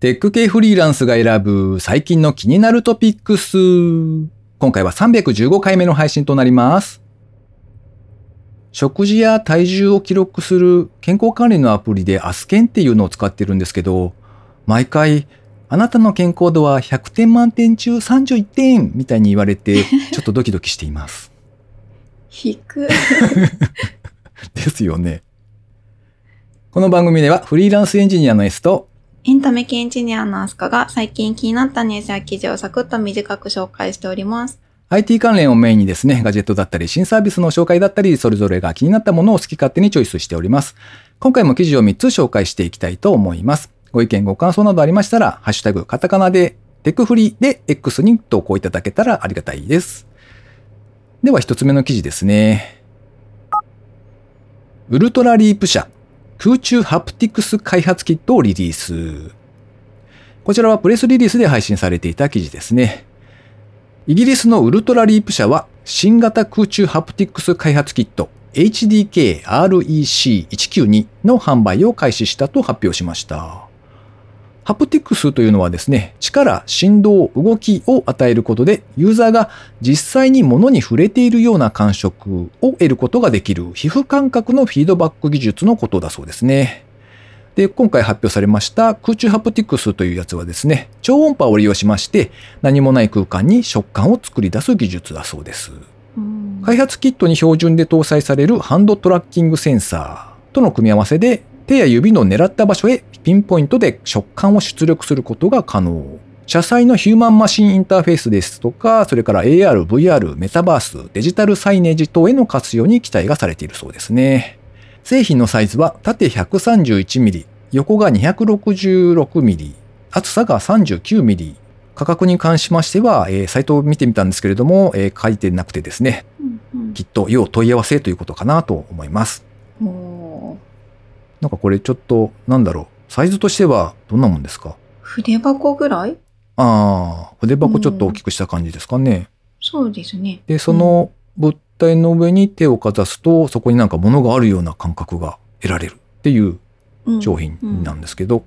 テック系フリーランスが選ぶ最近の気になるトピックス。今回は315回目の配信となります。食事や体重を記録する健康管理のアプリでアスケンっていうのを使ってるんですけど、毎回、あなたの健康度は100点満点中31点みたいに言われて、ちょっとドキドキしています。引く。ですよね。この番組ではフリーランスエンジニアの S とエンタメ系エンジニアのアスカが最近気になったニュースや記事をサクッと短く紹介しております。IT 関連をメインにですね、ガジェットだったり新サービスの紹介だったり、それぞれが気になったものを好き勝手にチョイスしております。今回も記事を3つ紹介していきたいと思います。ご意見ご感想などありましたら、ハッシュタグカタカナでテクフリで X に投稿いただけたらありがたいです。では一つ目の記事ですね。ウルトラリープ社空中ハプティクス開発キットをリリース。こちらはプレスリリースで配信されていた記事ですね。イギリスのウルトラリープ社は新型空中ハプティクス開発キット HDK-REC192 の販売を開始したと発表しました。ハプティクスというのはですね、力、振動、動きを与えることで、ユーザーが実際に物に触れているような感触を得ることができる皮膚感覚のフィードバック技術のことだそうですね。で、今回発表されました空中ハプティクスというやつはですね、超音波を利用しまして、何もない空間に食感を作り出す技術だそうです。うん開発キットに標準で搭載されるハンドトラッキングセンサーとの組み合わせで手や指の狙った場所へピンポイントで食感を出力することが可能。車載のヒューマンマシンインターフェースですとか、それから AR、VR、メタバース、デジタルサイネージ等への活用に期待がされているそうですね。製品のサイズは縦 131mm、横が 266mm、厚さが 39mm。価格に関しましては、えーサイトを見てみたんですけれども、えー書いてなくてですね、うんうんきっと要問い合わせということかなと思います。なんかこれちょっと、なんだろう、サイズとしてはどんなもんですか？筆箱ぐらい？ああ、筆箱ちょっと大きくした感じですかね。そうですね。で、その物体の上に手をかざすと、そこになんか物があるような感覚が得られるっていううん商品なんですけど、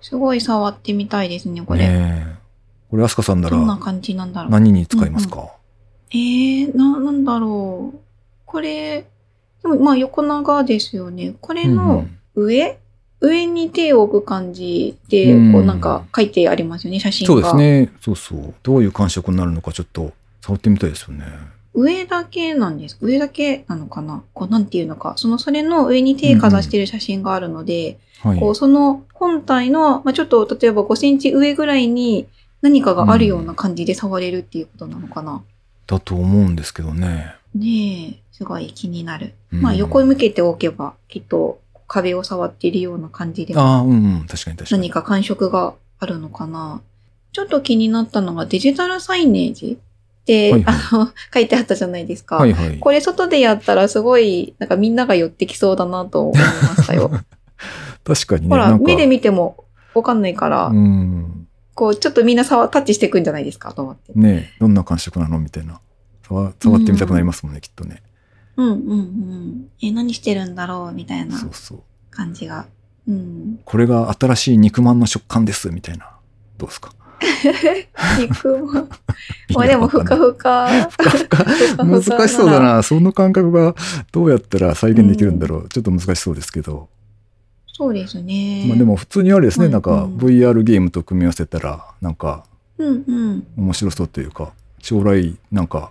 すごい触ってみたいですね、これ。ねえこれ、アスカさんならどんな感じなんだろう。何に使いますか、えー、な、なんだろう。これ、まあ横長ですよね。これうんうのん上、上に手を置く感じで、うんこうなんか書いてありますよね、写真が。そうですね。そうそう。どういう感触になるのかちょっと触ってみたいですよね。上だけなんです。上だけなのかな？こうなんていうのか。その、それの上に手かざしてる写真があるので、はい。こうその本体の、まあ、ちょっと例えば5センチ上ぐらいに何かがあるような感じで触れるっていうことなのかな、だと思うんですけどね。ねえ、すごい気になる。うんまあ横向けておけば、きっと壁を触っているような感じでああ、うんうん。確かに確かに。何か感触があるのかな。ちょっと気になったのがデジタルサイネージって、はいはいあの、書いてあったじゃないですか。はいはい。これ外でやったらすごい、なんかみんなが寄ってきそうだなと思いましたよ。確かにね。ほら、目で見てもわかんないから、うん。こう、ちょっとみんな触、タッチしていくんじゃないですかと思って。ねえどんな感触なの？みたいな。触触ってみたくなりますもんね、きっとね。うんうんうん。え、何してるんだろうみたいなそうそう。感じが。うん。これが新しい肉まんの食感です、みたいな。どうですか？肉まん。まあでも、ふかふか。ふかふか難しそうだな。その感覚がどうやったら再現できるんだろう。ちょっと難しそうですけど。そうですね。まあでも普通にあれですね、うんなんかうん VR ゲームと組み合わせたら、なんかうんうん。面白そうというか、将来、なんか、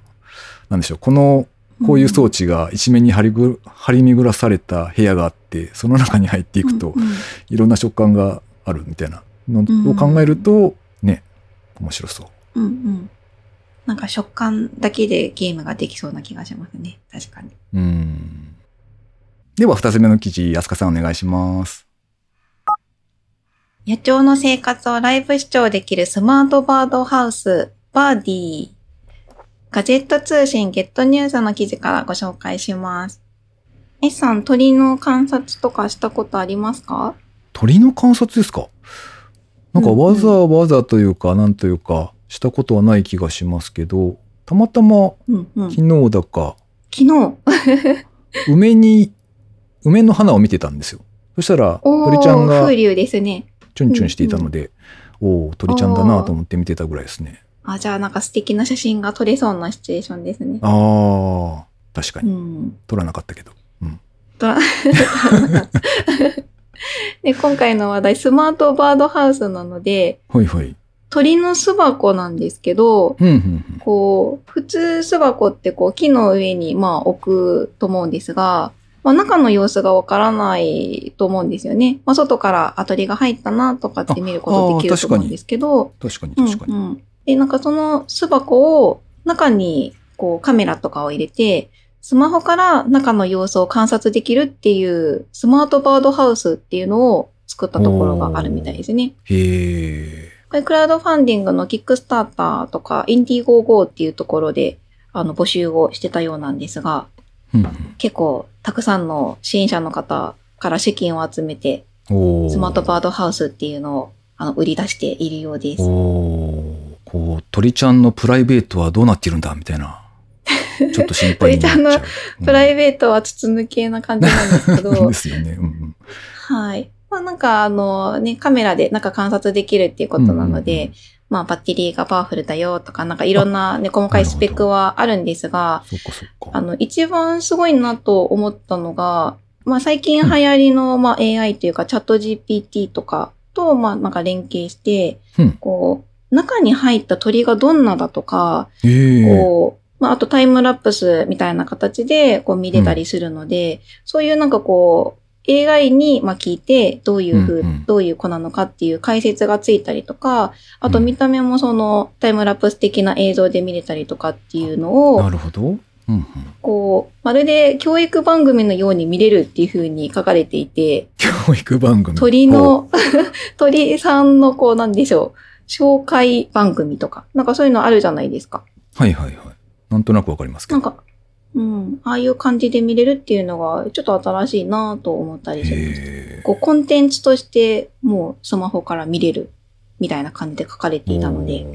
なんでしょう、この、こういう装置が一面に張りぐ張り巡らされた部屋があって、その中に入っていくとうん、うんいろんな食感があるみたいなのを考えると、ね、面白そう。うんうん。なんか食感だけでゲームができそうな気がしますね。確かに。うん。では、二つ目の記事、安香さんお願いします。野鳥の生活をライブ視聴できるスマートバードハウス、バーディー。ガジェット通信ゲットニュースの記事からご紹介します。S さん、鳥の観察とかしたことありますか？鳥の観察ですか？なんかうんうんわざわざというか、なんというか、したことはない気がしますけど、たまたまうんうん。昨日だか、昨日。梅に、梅の花を見てたんですよ。そしたら、鳥ちゃんが風流ですね。チュンチュンしていたので、おお鳥ちゃんだなと思って見てたぐらいですね。あ、じゃあなんか素敵な写真が撮れそうなシチュエーションですね。ああ、確かうに。ん。撮らなかったけど。うん。撮ら で、今回の話題、スマートバードハウスなので、ほいほい。鳥の巣箱なんですけど、うん、うん、こう、普通巣箱ってこう木の上にまあ置くと思うんですが、まあ中の様子がわからないと思うんですよね。まあ外からあ鳥が入ったなとかって見ることできると思うんですけど、うん。確かに、確かに。うんうんで、なんかその巣箱を中にこうカメラとかを入れて、スマホから中の様子を観察できるっていうスマートバードハウスっていうのを作ったところがあるみたいですね。へえ。これクラウドファンディングのキックスターターとかインディゴーゴーっていうところであの募集をしてたようなんですが、うん結構たくさんの支援者の方から資金を集めてスマートバードハウスっていうのをあの売り出しているようです。こう、鳥ちゃんのプライベートはどうなっているんだみたいな。ちょっと心配になっちゃう。鳥ちゃんのプライベートは筒抜けな感じなんですけうんど で、すよね。うんうん。はい。まあなんかあのね、カメラでなんか観察できるっていうことなので、うんうんうんまあバッテリーがパワフルだよとか、なんかいろんなね、細かいスペックはあるんですが。あの、一番すごいなと思ったのが、まあ最近流行りの、まあ AI というかチャット GPT とかと、まあなんか連携して、うんこう、中に入った鳥がどんなだとか、ええこう、まああとタイムラプスみたいな形でこう見れたりするので、そういうなんかこう、AI にまあ聞いて、どういう風、うんうんどういう子なのかっていう解説がついたりとか、あとうん見た目もそのタイムラプス的な映像で見れたりとかっていうのを、なるほど。うんうん。こう、まるで教育番組のように見れるっていう風に書かれていて、教育番組。鳥の、鳥さんのこうなんでしょう、紹介番組とか、なんかそういうのあるじゃないですか。はいはいはい。なんとなくわかりますけど。なんか、うん、ああいう感じで見れるっていうのがちょっと新しいなと思ったりします。こうコンテンツとしてもうスマホから見れるみたいな感じで書かれていたので、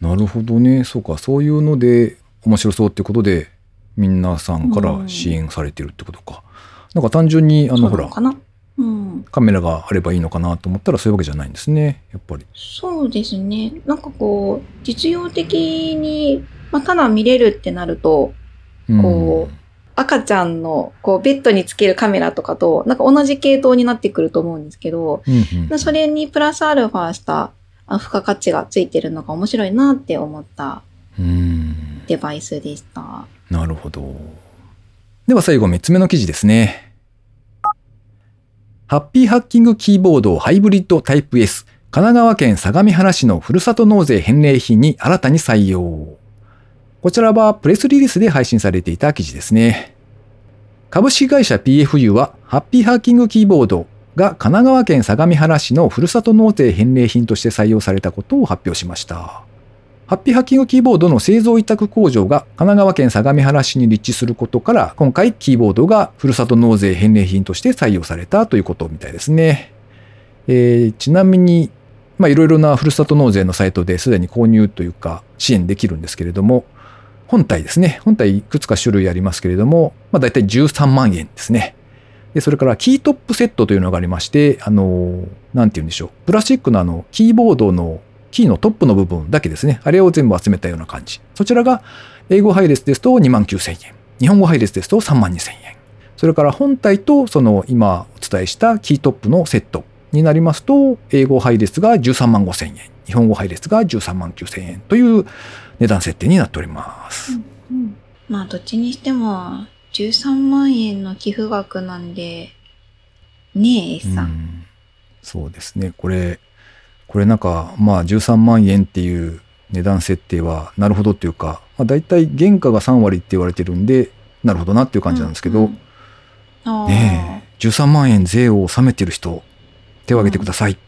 なるほどね。そうか。そういうので面白そうってことで、皆さんから支援されてるってことか。なんか単純に、あの、ほら、そうん。カメラがあればいいのかなと思ったらそういうわけじゃないんですね。やっぱり。そうですね。なんかこう、実用的に、まあ、ただ見れるってなると、うんこ赤ちゃんのこうベッドにつけるカメラとかと、なんか同じ系統になってくると思うんですけど、うんうんそれにプラスアルファしたあ付加価値がついてるのが面白いなって思ったうん。デバイスでした。なるほど。では最後3つ目の記事ですね。ハッピーハッキングキーボードハイブリッドタイプ S 神奈川県相模原市のふるさと納税返礼品に新たに採用。こちらはプレスリリースで配信されていた記事ですね。株式会社 PFU はハッピーハッキングキーボードが神奈川県相模原市のふるさと納税返礼品として採用されたことを発表しました。ハッピーハッキングキーボードの製造委託工場が神奈川県相模原市に立地することから、今回キーボードがふるさと納税返礼品として採用されたということみたいですね。えーちなみに、まあいろいろなふるさと納税のサイトですでに購入というか支援できるんですけれども、本体ですね。本体いくつか種類ありますけれども、まあ大体13万円ですね。で、それからキートップセットというのがありまして、あの、なんて言うんでしょう。プラスチックのあの、キーボードのキーのトップの部分だけですね。あれを全部集めたような感じ。そちらが、英語配列ですと2万9000円。日本語配列ですと3万2000円。それから本体とその今お伝えしたキートップのセットになりますと、英語配列が13万5000円。日本語配列が13万9000円という値段設定になっております。うんまあ、どっちにしても、13万円の寄付額なんで、ねえ、S さ。うんんそうですね。これ、これなんか、まあ13万円っていう値段設定は、なるほどっていうか、まあ大体原価が3割って言われてるんで、なるほどなっていう感じなんですけど、うんうんねえ、13万円税を納めてる人、手を挙げてください。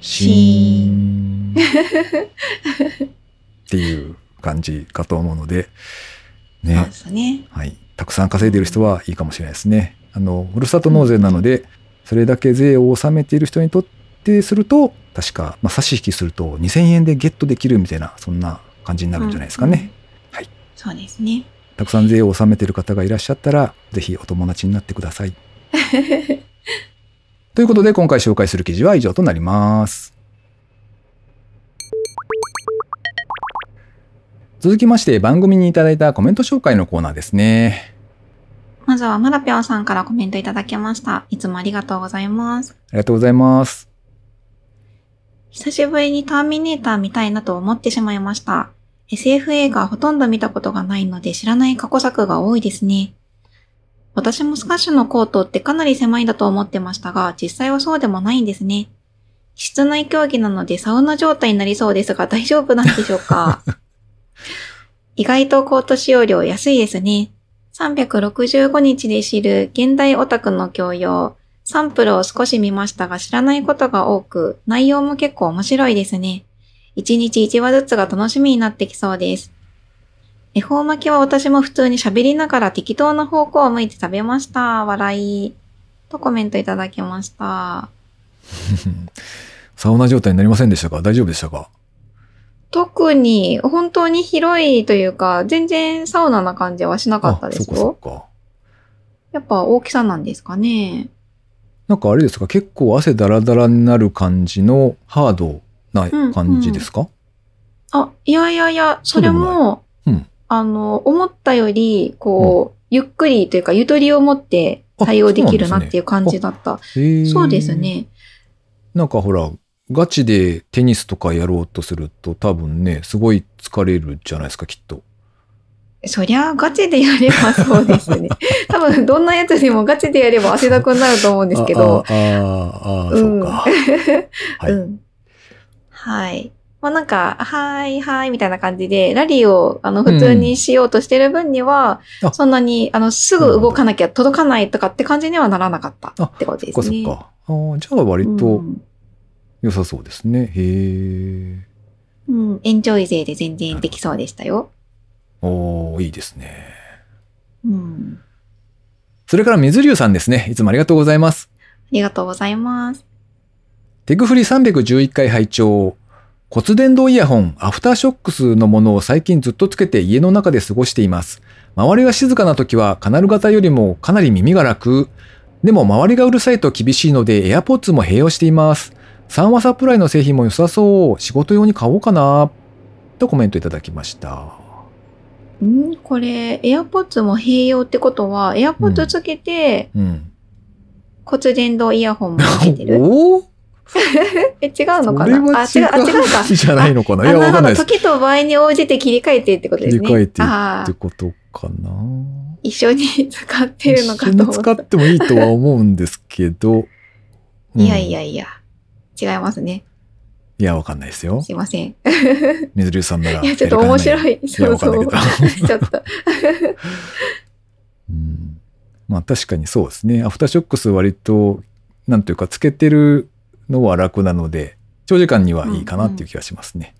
シーン。っていう感じかと思うので、ねね。はい。たくさん稼いでる人はいいかもしれないですね。あの、ふるさと納税なので、それだけ税を納めている人にとってすると、確か、まあ、差し引きすると2000円でゲットできるみたいな、そんな感じになるんじゃないですかね。そうですね。たくさん税を納めている方がいらっしゃったら、ぜひお友達になってください。ということで今回紹介する記事は以上となります。続きまして番組にいただいたコメント紹介のコーナーですね。まずはまだぴょんさんからコメントいただきました。いつもありがとうございます。ありがとうございます。久しぶりにターミネーター見たいなと思ってしまいました。SF 映画ほとんど見たことがないので知らない過去作が多いですね。私もスカッシュのコートってかなり狭いんだと思ってましたが、実際はそうでもないんですね。室内競技なのでサウナ状態になりそうですが大丈夫なんでしょうか？意外とコート使用量安いですね。365日で知る現代オタクの教養。サンプルを少し見ましたが知らないことが多く、内容も結構面白いですね。1日1話ずつが楽しみになってきそうです。恵方巻きは私も普通に喋りながら適当な方向を向いて食べました。笑い。とコメントいただきました。サウナ状態になりませんでしたか？大丈夫でしたか？特に本当に広いというか、全然サウナな感じはしなかったですあ、そっよ。かそっか。やっぱ大きさなんですかね。なんかあれですか？結構汗だらだらになる感じのハードな感じですか、あ、いやいやいや、それもも、うんあの、思ったより、こう、ゆっくりというか、ゆとりを持って対応できるなっていう感じだった。そうです。ね。なんかほら、ガチでテニスとかやろうとすると多分ね、すごい疲れるじゃないですか、きっと。そりゃ、ガチでやればそうですね。多分、どんなやつでもガチでやれば汗だくになると思うんですけど。ああ、ああ、ああうんそうか。はいうん。はい。まあなんか、はい、はい、みたいな感じで、ラリーを、あの、普通にしようとしてる分には、うんあそんなに、あの、すぐ動かなきゃ届かないとかって感じにはならなかったってことでそっかすね。そっか。ああ、じゃあ割うとん良さそうですね。へえ。うん、エンジョイ勢で全然できそうでしたよ。おーいいですね。うん。それから水流さんですね。いつもありがとうございます。ありがとうございます。テクフリ311回拝聴骨伝導イヤホン、アフターショックスのものを最近ずっとつけて家の中で過ごしています。周りが静かな時はカナル型よりもかなり耳が楽。でも周りがうるさいと厳しいので AirPods も併用しています。3話サプライの製品も良さそう。仕事用に買おうかな。とコメントいただきました。んこれ、AirPods も併用ってことは、AirPods つけて、うん。骨伝導イヤホンもつけてるおお え、違うのかな？あ、違う、あ、違うか。じゃないのかな？いあや、わかんない。時と場合に応じて切り替えてってことですね。切り替えてってことかな？一緒に使ってるのかと思った。一緒に使ってもいいとは思うんですけど。いやいやうんいや、違いますね。いや、わかんないですよ。すいません。い水流さんなら。や、ちょっと面白い。そうそう。ちょっと。うんまあ確かにそうですね。アフターショックス割と、なんというか、つけてるのは楽なので、長時間にはいいかなっていう気がしますね。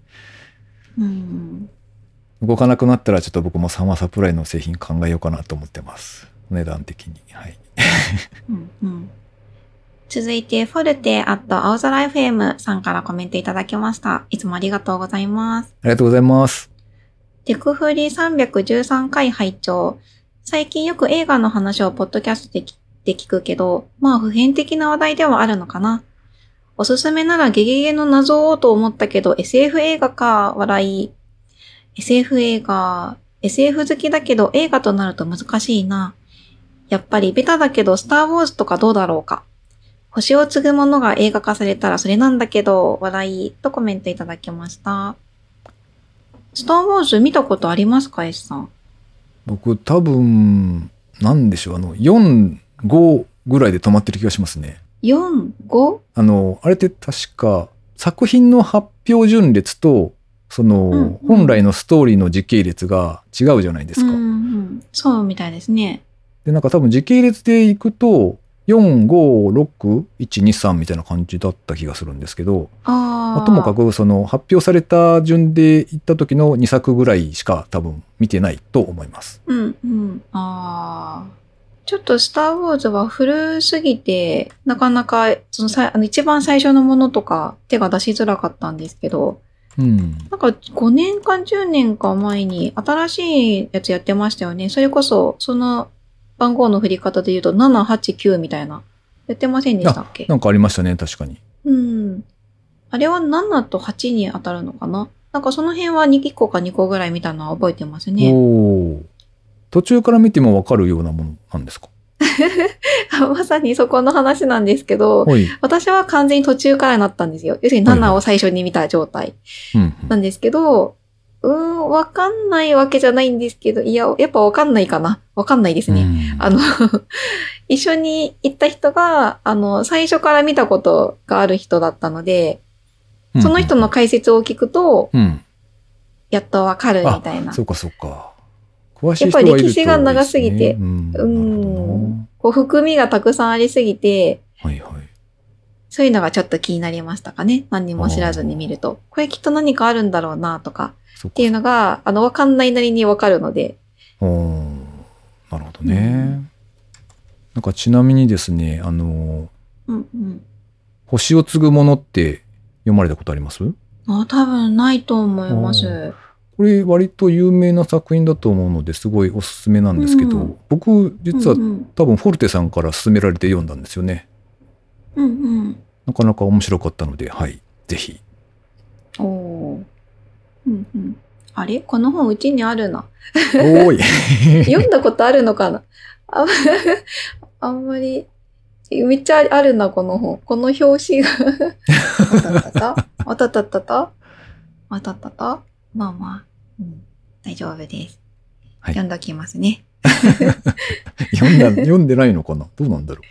うん。動かなくなったらちょっと僕もサマーサプライの製品考えようかなと思ってます。お値段的に。はい。うんうん続いて、フォルテアット青空 FM さんからコメントいただきました。いつもありがとうございます。ありがとうございます。テクフリ313回拝聴最近よく映画の話をポッドキャストできで聞くけど、まあ普遍的な話題ではあるのかな。おすすめならゲゲゲの謎をと思ったけど SF 映画か、笑い。SF 映画、SF 好きだけど映画となると難しいな。やっぱりベタだけどスターウォーズとかどうだろうか。星を継ぐものが映画化されたらそれなんだけど、笑いとコメントいただきました。スターウォーズ見たことありますか ?S さん？僕多分、なんでしょう、あの、4、5ぐらいで止まってる気がしますね。4、5? あの、あれって確か作品の発表順列と、その、うんうん本来のストーリーの時系列が違うじゃないですか。うんうん、そうみたいですね。で、なんか多分時系列でいくと、4、5、6、1、2、3みたいな感じだった気がするんですけど。まあともかくその発表された順で行った時の2作ぐらいしか多分見てないと思います。うんうん。ああ。ちょっとスターウォーズは古すぎて、なかなか、そのさあの一番最初のものとか手が出しづらかったんですけど、うん。なんか5年か10年か前に新しいやつやってましたよね。それこそ、その番号の振り方で言うと789みたいなやってませんでしたっけ？なんかありましたね、確かに。うん。あれは7と8に当たるのかな？なんかその辺は2個か2個ぐらい見たのは覚えてますね。おー途中から見てもわかるようなものなんですか？まさにそこの話なんですけど、はい。私は完全に途中からなったんですよ。要するに7を最初に見た状態。なんですけど、うーん、わかんないわけじゃないんですけど、いや、やっぱわかんないかな。わかんないですね。うんあの、一緒に行った人が、あの、最初から見たことがある人だったので、その人の解説を聞くと、うん。やっとわかるみたいな。そうかそうか。詳しい人がいるとやっぱり歴史が長すぎてうん。うんこう、含みがたくさんありすぎて、はいはい。そういうのがちょっと気になりましたかね。何にも知らずに見ると。これきっと何かあるんだろうなとか、そっていうのが、あの、わかんないなりにわかるので。おーなるほどね。なんかちなみにですね、あの、うんうん。星を継ぐものって読まれたことあります？あ、多分ないと思います。これ割と有名な作品だと思うのですごいおすすめなんですけど、うん僕実はうんうん、多分フォルテさんから勧められて読んだんですよね。うんうん。なかなか面白かったので、はい、ぜひ。おーうんうん。あれ？この本うちにあるな。おーい 読んだことあるのかな？あ あんまり、めっちゃあるな、この本。この表紙が。あたたた？あたたたた？あたたたまあまあ、うん、大丈夫です。はい読んどきますね。読んだ、読んでないのかな？どうなんだろ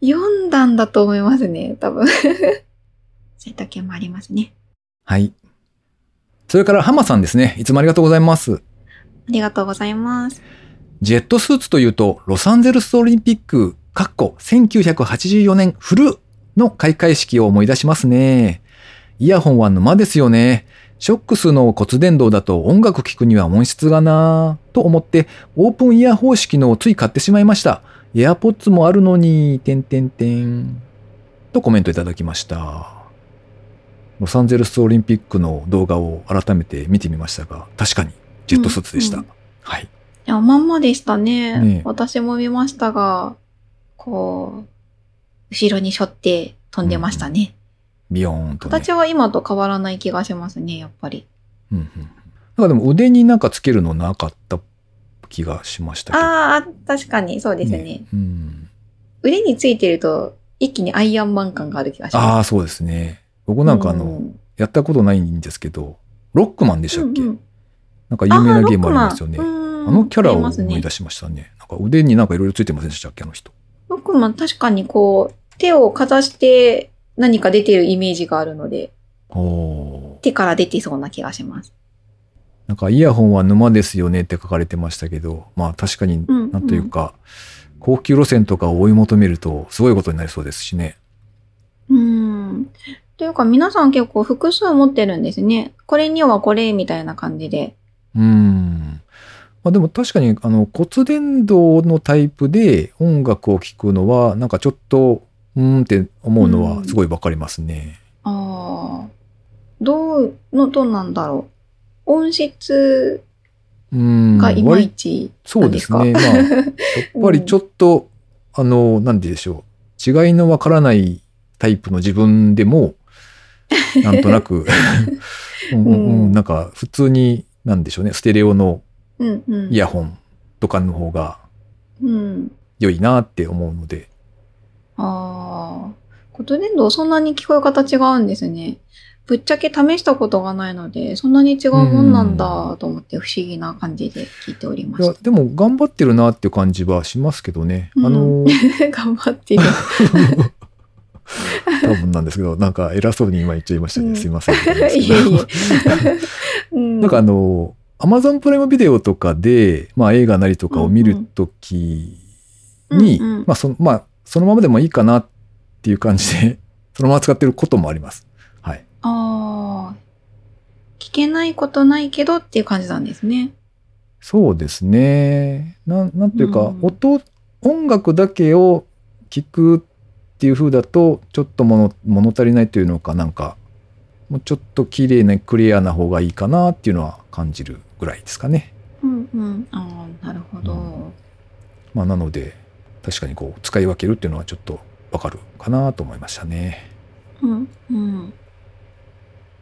読んだんだと思いますね、多分。そういった件もありますね。う。はい。それから、ハマさんですね。いつもありがとうございます。ありがとうございます。ジェットスーツというと、ロサンゼルスオリンピック、かっこ1984年フルの開会式を思い出しますね。イヤホンは沼ですよね。ショックスの骨伝導だと音楽聴くには音質がなぁと思ってオープンイヤー方式のをつい買ってしまいました。エアポッツもあるのに、てんてんてん。とコメントいただきました。ロサンゼルスオリンピックの動画を改めて見てみましたが、確かにジェットスーツでした。うんうんはい。いや、まんまでしたね。ねえ私も見ましたが、こう、後ろに背負って飛んでましたね。ビヨーンと、ね。形は今と変わらない気がしますね、やっぱり。うんうんうん。なんかでも腕になんかつけるのなかった気がしましたけど。ああ、確かにそうですね。うん。腕についてると、一気にアイアンマン感がある気がしあまあ、そうですね。僕す。なんかあの、うんやったことないんですけど、ロックマンでしたっけ、うんうんなんか有名なゲームありますよね。ああのキャラを思い出しましたね。なんか腕になんかいろいろついてませんでしたっけ？あの人。ロックマン確かにこう、手をかざして何か出てるイメージがあるので、手から出てそうな気がします。なんかイヤホンは沼ですよねって書かれてましたけど、まあ確かにうんなんというか、高級路線とかを追い求めるとすごいことになりそうですしね。うん。というか皆さん結構複数持ってるんですね。これにはこれみたいな感じで。うん。まあでも確かにあの骨伝導のタイプで音楽を聴くのはなんかちょっとうーんって思うのはすごいわかりますね。ああ。どうの、どうなんだろう。音質うん。がいまい割ちそうですね。まあやっぱりちょっと、あの、なんででしょう。違いのわからないタイプの自分でも、なんとなくうんうんうん、うんなんか普通に、なんでしょうね、ステレオのうんうん。イヤホンとかの方がうん。良いなって思うので、ああ。骨伝導そんなに聞こえ方違うんですね。ぶっちゃけ試したことがないので、そんなに違うもんなんだと思って不思議な感じで聞いておりまいやしでも頑張ってるなっていう感じはしますけどね。うんあの、た。頑張ってる。多分なんですけど、なんか偉そうに今言っちゃいましたね。うんすいませ ん。なんかあの、アマゾンプライムビデオとかで、まあ映画なりとかを見るときに、うんうんまあその、まあそのままでもいいかなっていう感じで、そのまま使ってることもあります。はい。ああ。聞けないことないけどっていう感じなんですね。そうですね。なん、なんというか、うん音、音楽だけを聞くっていう風だと、ちょっと物、物足りないというのかなんか、もうちょっと綺麗なクリアな方がいいかなっていうのは感じるぐらいですかね。うんうん。ああ、なるほど。まあなので、確かにこう、使い分けるっていうのはちょっとわかるかなと思いましたね。うん。うん。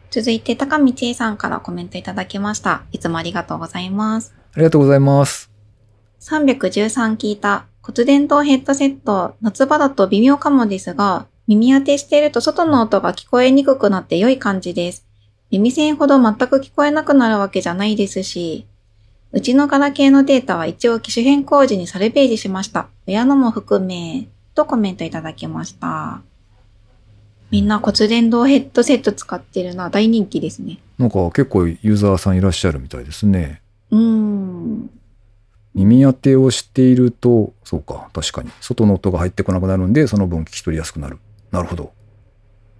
続いて、高道恵さんからコメントいただきました。いつもありがとうございます。ありがとうございます。313聞いた骨伝導ヘッドセット、夏場だと微妙かもですが、耳当てしていると外の音が聞こえにくくなって良い感じです。耳栓ほど全く聞こえなくなるわけじゃないですし、うちのガラケーのデータは一応機種変更時にサルベージしました。親のも含め、とコメントいただきました。みんな骨伝導ヘッドセット使ってるな。大人気ですね。なんか結構ユーザーさんいらっしゃるみたいですね。うーん。耳当てをしていると、そうか、確かに。外の音が入ってこなくなるんで、その分聞き取りやすくなる。なるほど。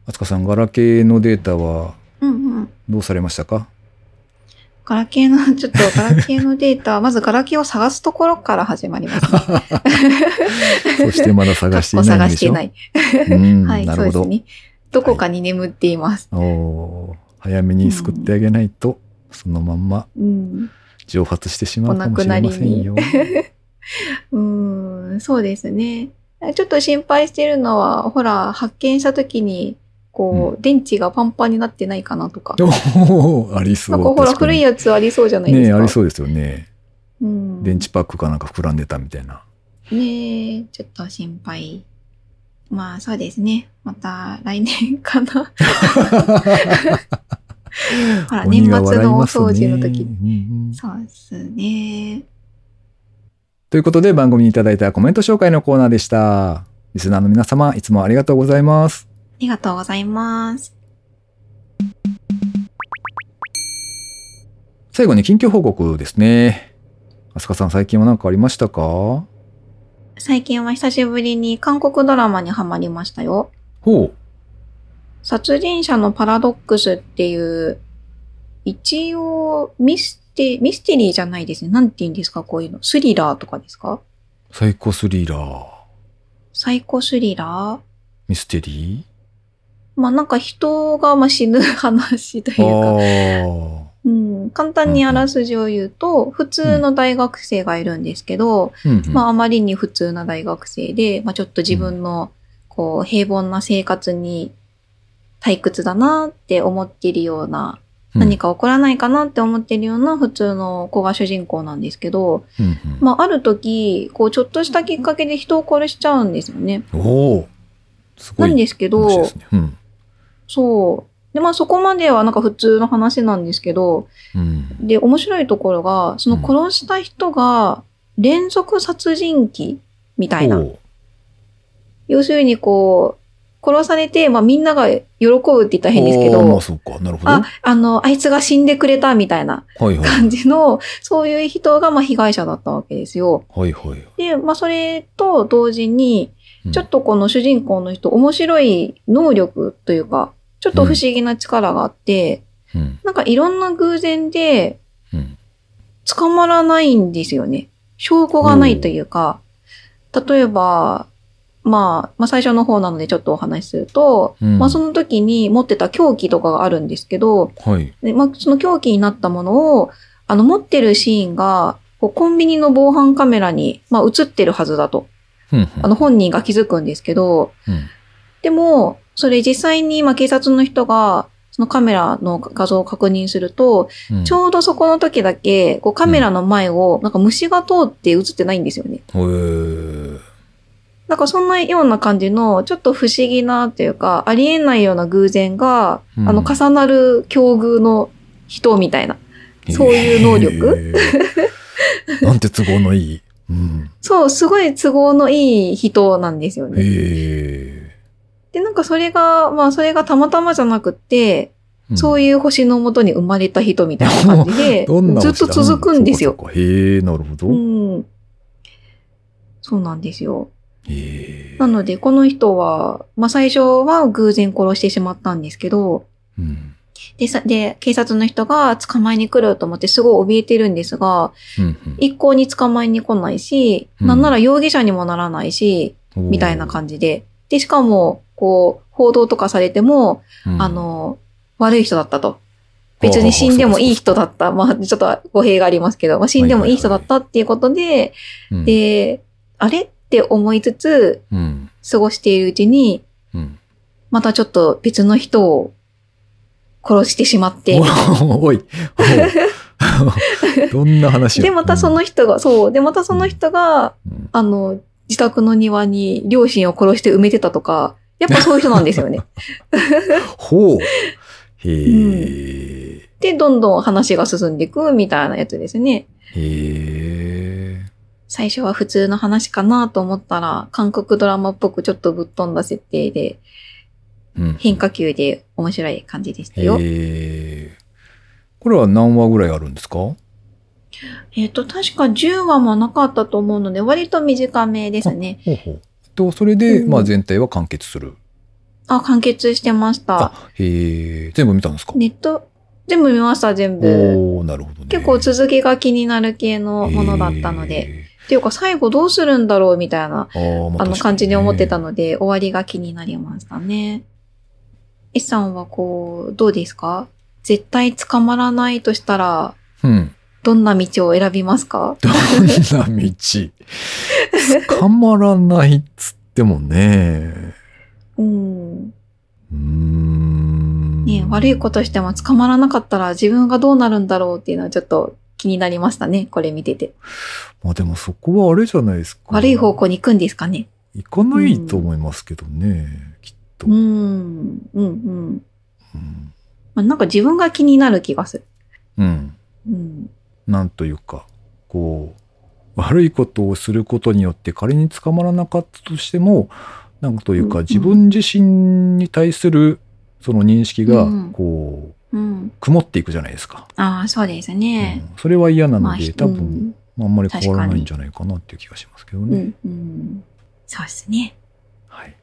あつかさん、ガラケーのデータはうんうん。どうされましたか？ガラケーの、ちょっとガラケーのデータ、まずガラケーを探すところから始まりますね。そしてまだ探していないんでしょ？探してない。うん、はい、なるほど。そうですね。どこかに眠っています。おー早めに救ってあげないと、そのまんまうん。蒸発してしまうかもしれませんよ。うーん、そうですね。ちょっと心配してるのは、ほら、発見した時に、こう、電池がパンパンになってないかなとか。お ーありそう。なんかほら、古いやつありそうじゃないですか。ありそうですよね。うん。電池パックかなんか膨らんでたみたいな。ねえ、ちょっと心配。まあそうですね。また来年かな。ほら、年末のお掃除の時。うんうんそうですね。ということで番組にいただいたコメント紹介のコーナーでした。リスナーの皆様、いつもありがとうございます。ありがとうございます。最後に近況報告ですね。あすかさん、最近は何かありましたか？最近は久しぶりに韓国ドラマにハマりましたよ。ほう。殺人者のパラドックスっていう、一応ミステ、ミステリーじゃないですね。なんて言うんですか、こういうの。スリラーとかですか？サイコスリラー、サイコスリラー？ミステリまあなんか人がまあ死ぬ話というーか、あうん、簡単にあらすじを言うと、普通の大学生がいるんですけど、うんまああまりに普通な大学生で、まあちょっと自分のこう平凡な生活に退屈だなって思っているような、何か起こらないかなって思っているような普通の子が主人公なんですけど、うんうんまあある時、こうちょっとしたきっかけで人を殺しちゃうんですよね。おおすごないんですけど。うん。そう。で、まあそこまではなんか普通の話なんですけど、うん。で、面白いところが、その殺した人が連続殺人鬼みたいな。ほう要するにこう、殺されて、まあみんなが喜ぶって言ったら変ですけどあーまあ、、そうか。なるほど。あ、あの、あいつが死んでくれたみたいなはいはい。感じの、そういう人がまあ被害者だったわけですよ。はいはい。で、まあそれと同時に、うんちょっとこの主人公の人、面白い能力というか、ちょっと不思議な力があって、うん。なんかいろんな偶然でうん。捕まらないんですよね。証拠がないというか、例えば、まあ、まあ最初の方なのでちょっとお話しすると、うんまあその時に持ってた凶器とかがあるんですけど、はい。でまあその凶器になったものを、あの持ってるシーンが、こうコンビニの防犯カメラに、まあ映ってるはずだと。うんうんあの本人が気づくんですけど、うんでも、それ実際に、まあ警察の人が、そのカメラの画像を確認すると、うんちょうどそこの時だけ、こうカメラの前を、なんか虫が通って映ってないんですよね。へーなんかそんなような感じの、ちょっと不思議なっていうか、ありえないような偶然が、うんあの、重なる境遇の人みたいな。そういう能力へー なんて都合のいい。うん。そう、すごい都合のいい人なんですよね。へで、なんかそれが、まあそれがたまたまじゃなくって、え。そういいう星のもとに生まれた人みたいな感じで、ずっと続くんですよ。へえ、なるほど。うん。そうなんですよ。なので、この人は、まあ最初は偶然殺してしまったんですけど、うん。で、さ、で、警察の人が捕まえに来ると思ってすごい怯えてるんですが、うん一向に捕まえに来ないし、うんなんなら容疑者にもならないし、うんみたいな感じで。で、しかも、こう、報道とかされても、うんあの、悪い人だったと。別に死んでもいい人だった。まあ、ちょっと語弊がありますけど、まあ、死んでもいい人だったっていうことで、うんで、あれって思いつつ、うん。過ごしているうちに、うん。またちょっと別の人を殺してしまって、おおい。お どんな話やで、またその人が、そう、で、またその人が、うんあの、自宅の庭に両親を殺して埋めてたとか、やっぱそういう人なんですよね。ほう。へえ。で、どんどん話が進んでいくみたいなやつですね。へえ。最初は普通の話かなと思ったら、韓国ドラマっぽくちょっとぶっ飛んだ設定で、うん。変化球で面白い感じでしたよ。へえ。これは何話ぐらいあるんですか？えっ、と、確か10話もなかったと思うので、割と短めですね。ほうほう。と、それで、うんまあ全体は完結する。あ、完結してました。あ、へえ。全部見たんですか？ネット、全部見ました、全部。おおなるほどね。結構続きが気になる系のものだったので。へっていうか、最後どうするんだろうみたいな、ー。あの感じに思ってたの。ので、終わりが気になりましたね。S さんはこう、どうですか？絶対捕まらないとしたら、うん。どんな道を選びますか？どんな道？捕まらないっつってもね。うん。うーん。ね悪いことしても捕まらなかったら自分がどうなるんだろうっていうのはちょっと気になりましたね。これ見てて。まあでもそこはあれじゃないですか。悪い方向に行くんですかね。行かないと思いますけどね。きっと。ううんん。うんうん。まあ、なんか自分が気になる気がする。うん。うん。なんというか、こう、悪いことをすることによって仮に捕まらなかったとしても、なんというかうんうん自分自身に対するその認識がうん、こう、うん。曇っていくじゃないですか。ああ、そうですね。うんそれは嫌なので、多分、あんまり変わらないんじゃないかなっていう気がしますけどね。うん。うん。うん。そうですね。はい。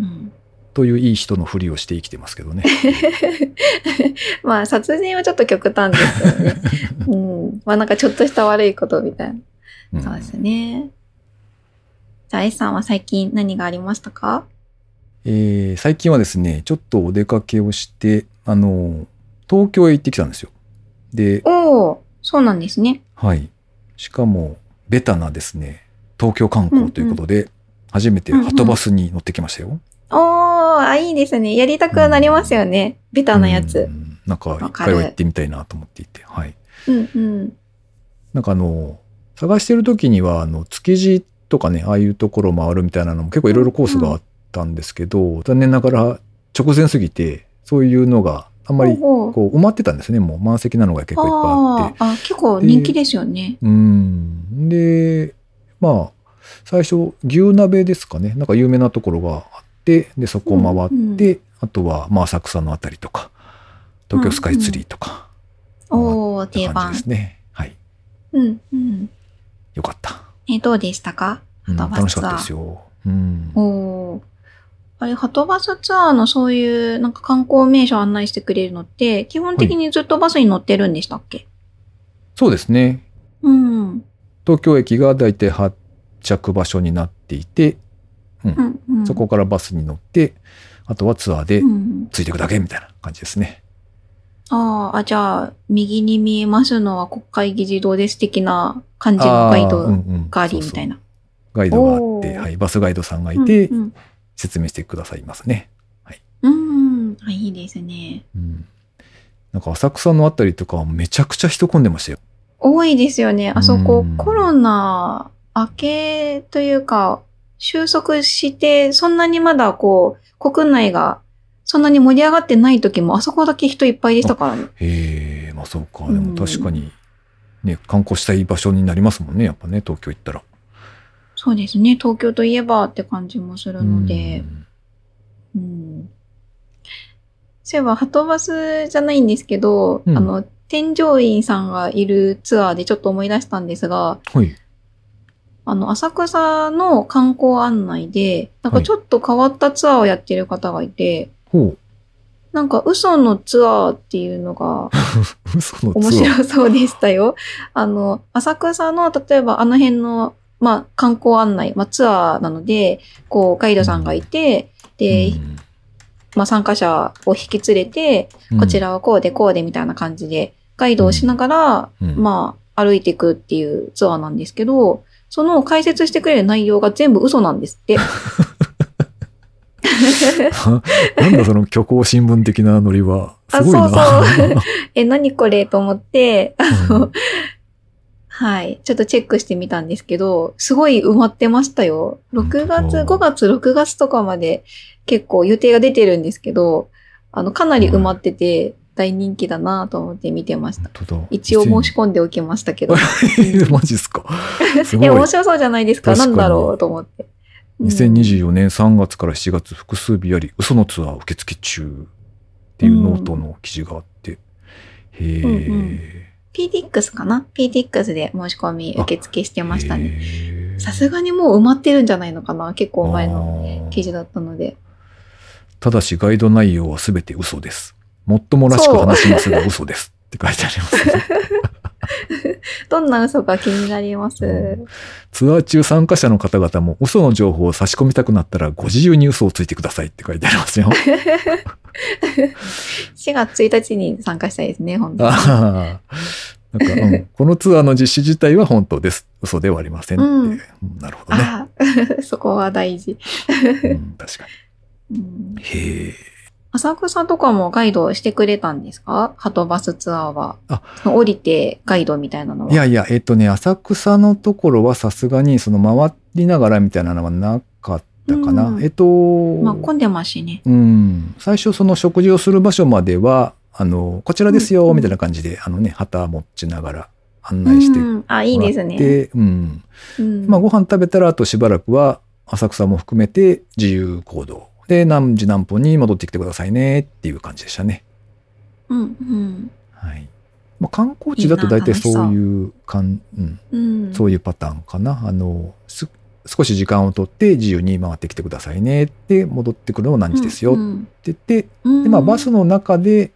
うん。といういい人のふりをして生きてますけどね。まあ、殺人はちょっと極端ですけどね。うん。まあ、なんかちょっとした悪いことみたいな。うんそうですね。じゃあ、S さんは最近何がありましたか？えー最近はですね、ちょっとお出かけをして、あの、東京へ行ってきたんですよ。で、おおそうなんですね。はい。しかも、ベタなですね、東京観光ということで、初めてはとバスに乗ってきましたよ。おー、あ、いいですね。やりたくなりますよね。ベタなやうつ。んなんか、一回は行ってみたいなと思っていて、はい。うんうん。なんかあの、探してる時には、あの、築地とかね、ああいうところを回るみたいなのも結構いろいろコースがあったんですけど、残念ながら直前すぎて、そういうのがあんまりこう埋まってたんですね。もう満席なのが結構いっぱいあって。あ結構人気ですよね。うん。で、まあ、最初、牛鍋ですかね。なんか有名なところがあって、で、そこを回って、あとは、まあ、浅草のあたりとか、東京スカイツリーとか、おー、って感じ定番で。すね。はい。うんうん。よかった。え、どうでしたか？うん楽しかったですよ。うん。おー。あれ、はとバスツアーのそういうなんか観光名所案内してくれるのって、基本的にずっとバスに乗ってるんでしたっけ、そうですね。うん。東京駅がだいたい発着場所になっていて、うん、うん。そこからバスに乗って、あとはツアーでうん。ついていくだけみたいな感じですね。あーあ、じゃあ、右に見えますのは国会議事堂です的な感じのガイドうんうんがありみたいな。ガイドがあって、はい、バスガイドさんがいて、うんうん説明してくださいますね。うん。あ、いいですね。うん。なんか浅草のあたりとかはめちゃくちゃ人混んでましたよ。多いですよね。あそこうん、コロナ明けというか、収束して、そんなにまだこう、国内がそんなに盛り上がってない時も、あそこだけ人いっぱいでしたからね。へえ、まあそうか。うんでも確かに、ね、観光したい場所になりますもんね。やっぱね、東京行ったら。そうですね。東京といえばって感じもするので。うん。そういえば、ハトバスじゃないんですけど、うんあの、添乗員さんがいるツアーでちょっと思い出したんですが、うん。はい。あの、浅草の観光案内で、なんかちょっと変わったツアーをやってる方がいて、ほなんか嘘のツアーっていうのがう。嘘のツアー。面白そうでしたよ。あの、浅草の、例えばあの辺の、まあ、観光案内、まあ、ツアーなので、こう、ガイドさんがいて、で、まあ、参加者を引き連れて、うんこち。らはこうでこうでみたいな感じで、ガイドをしながら、うんまあ、歩いていくっていうツアーなんですけど、その解説してくれる内容が全部嘘なんですって。なんだその虚構新聞的なノリは。すごいな。あそうそう え、何これと思って、あうの、はい。ちょっとチェックしてみたんですけど、すごい埋まってましたよ。6月、本当5月、6月とかまで結構予定が出てるんですけど、あの、かなり埋まってて大人気だなと思って見てました。一応申し込んでおきましたけど。マジっすか？すごい。え、面白そうじゃないですか。なんだろうと思って。うん2024年3月から7月複数日あり、嘘のツアー受付中っていうノートの記事があって。へえ、うんうん PTX かな ?PTX で申し込み受付してましたね。ねさすがにもう埋まってるんじゃないのかな？結構前のの記事だったので。ただしガイド内容はすべて嘘です。もっともらしく話しますが嘘です。って書いてありますね。どんな嘘か気になります。うんツアー中参加者の方々も嘘の情報を差し込みたくなったらご自由に嘘をついてくださいって書いてありますよ。4月1日に参加したいですね、本当に。なんか、うん、このツアーの実施自体は本当です。嘘ではありませんって。うんうんなるほどね、そこは大事。うん。確かうんに。へえ。浅草とかもガイドしてくれたんですか？ハトバスツアーは。あ降りてガイドみたいなのは。いやいや、えっとね、浅草のところはさすがにその回りながらみたいなのはなかったかな。うんえっと、まあ混んでますしね。うん。最初その食事をする場所までは、あの、こちらですよ、うんみたいな感じで、あのね、旗持ちながら案内してうん、あ、いいですね。で、うん。うんまあ、ご飯食べたらあとしばらくは浅草も含めて自由行動で何時何分に戻ってきてくださいねっていう感じでしたね。うん、うん。はい。まあ、観光地だと大体そういうかんうん、うん。そういうパターンかな。あのす少し時間をとって自由に回ってきてくださいねって戻ってくるのも何時ですよってうん言って、うんでまあ、バスの中で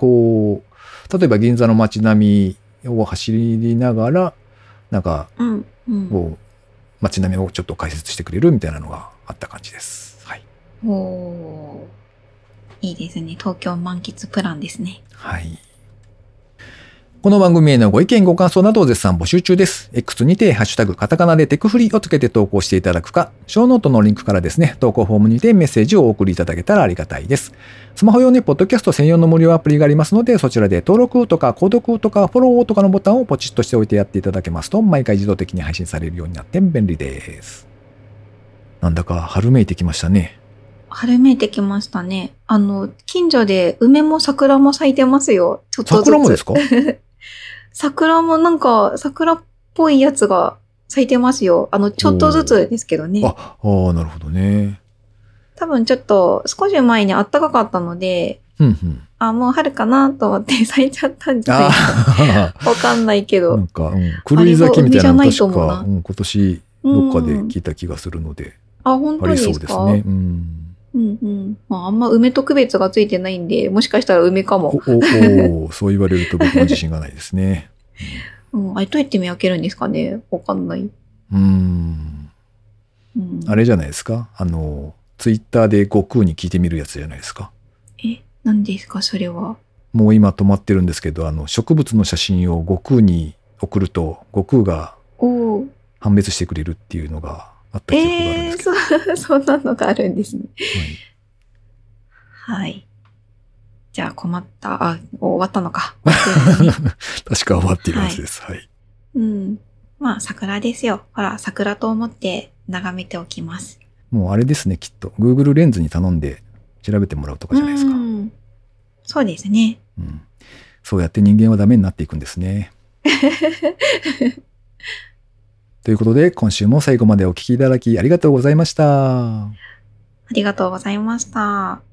こう例えば銀座の街並みを走りながらなんかうん、うん。こう街並みをちょっと解説してくれるみたいなのがあった感じです。はい。おーいいですね。東京満喫プランですね。はい。この番組へのご意見ご感想などを絶賛募集中です。X にてハッシュタグカタカナでテクフリをつけて投稿していただくか、ショーノートのリンクからですね、投稿フォームにてメッセージをお送りいただけたらありがたいです。スマホ用にポッドキャスト専用の無料アプリがありますので、そちらで登録とか購読とかフォローとかのボタンをポチッとしておいてやっていただけますと、毎回自動的に配信されるようになって便利です。なんだか春めいてきましたね。春めいてきましたね。あの、近所で梅も桜も咲いてますよ。ちょっとずつ。桜もですか？桜もなんか、桜っぽいやつが咲いてますよ。あの、ちょっとずつですけどね。あ、ああ、なるほどね。多分ちょっと少し前に暖かかったので、うんうん。あ、もう春かなと思って 咲いちゃったんじゃないあか。わかんないけあ、などん。か、うん、狂い咲きみたいなの確思うなか、うん、今年どっかで聞いた気がするので、あ、本当ありですか？そうですね。うん。うんうん。まあ、あんま梅と区別がついてないんで、もしかしたら梅かお、も。お、お、そう言われると僕も自信がないですね。うん、あれどうやって見分けるんですかね？わかんない。うん。うん、あれじゃないですか？あの、ツイッターで悟空に聞いてみるやつじゃないですか？え、何ですか？それは。もう今止まってるんですけど、あの、植物の写真を悟空に送ると、悟空がおお。判別してくれるっていうのがあった記憶があるんえー、ですけど。そ、そんなのがあるんですね。はいはい。じゃあ困った。あ、終わったのか。確か終わっているはずです。はい。うん。まあ、桜ですよ。ほら、桜と思って眺めておきます。もうあれですね、きっと。Google レンズに頼んで調べてもらうとかじゃないですか。うんそうですね。うんそうやって人間はダメになっていくんですね。ということで、今週も最後までお聞きいただきありがとうございました。ありがとうございました。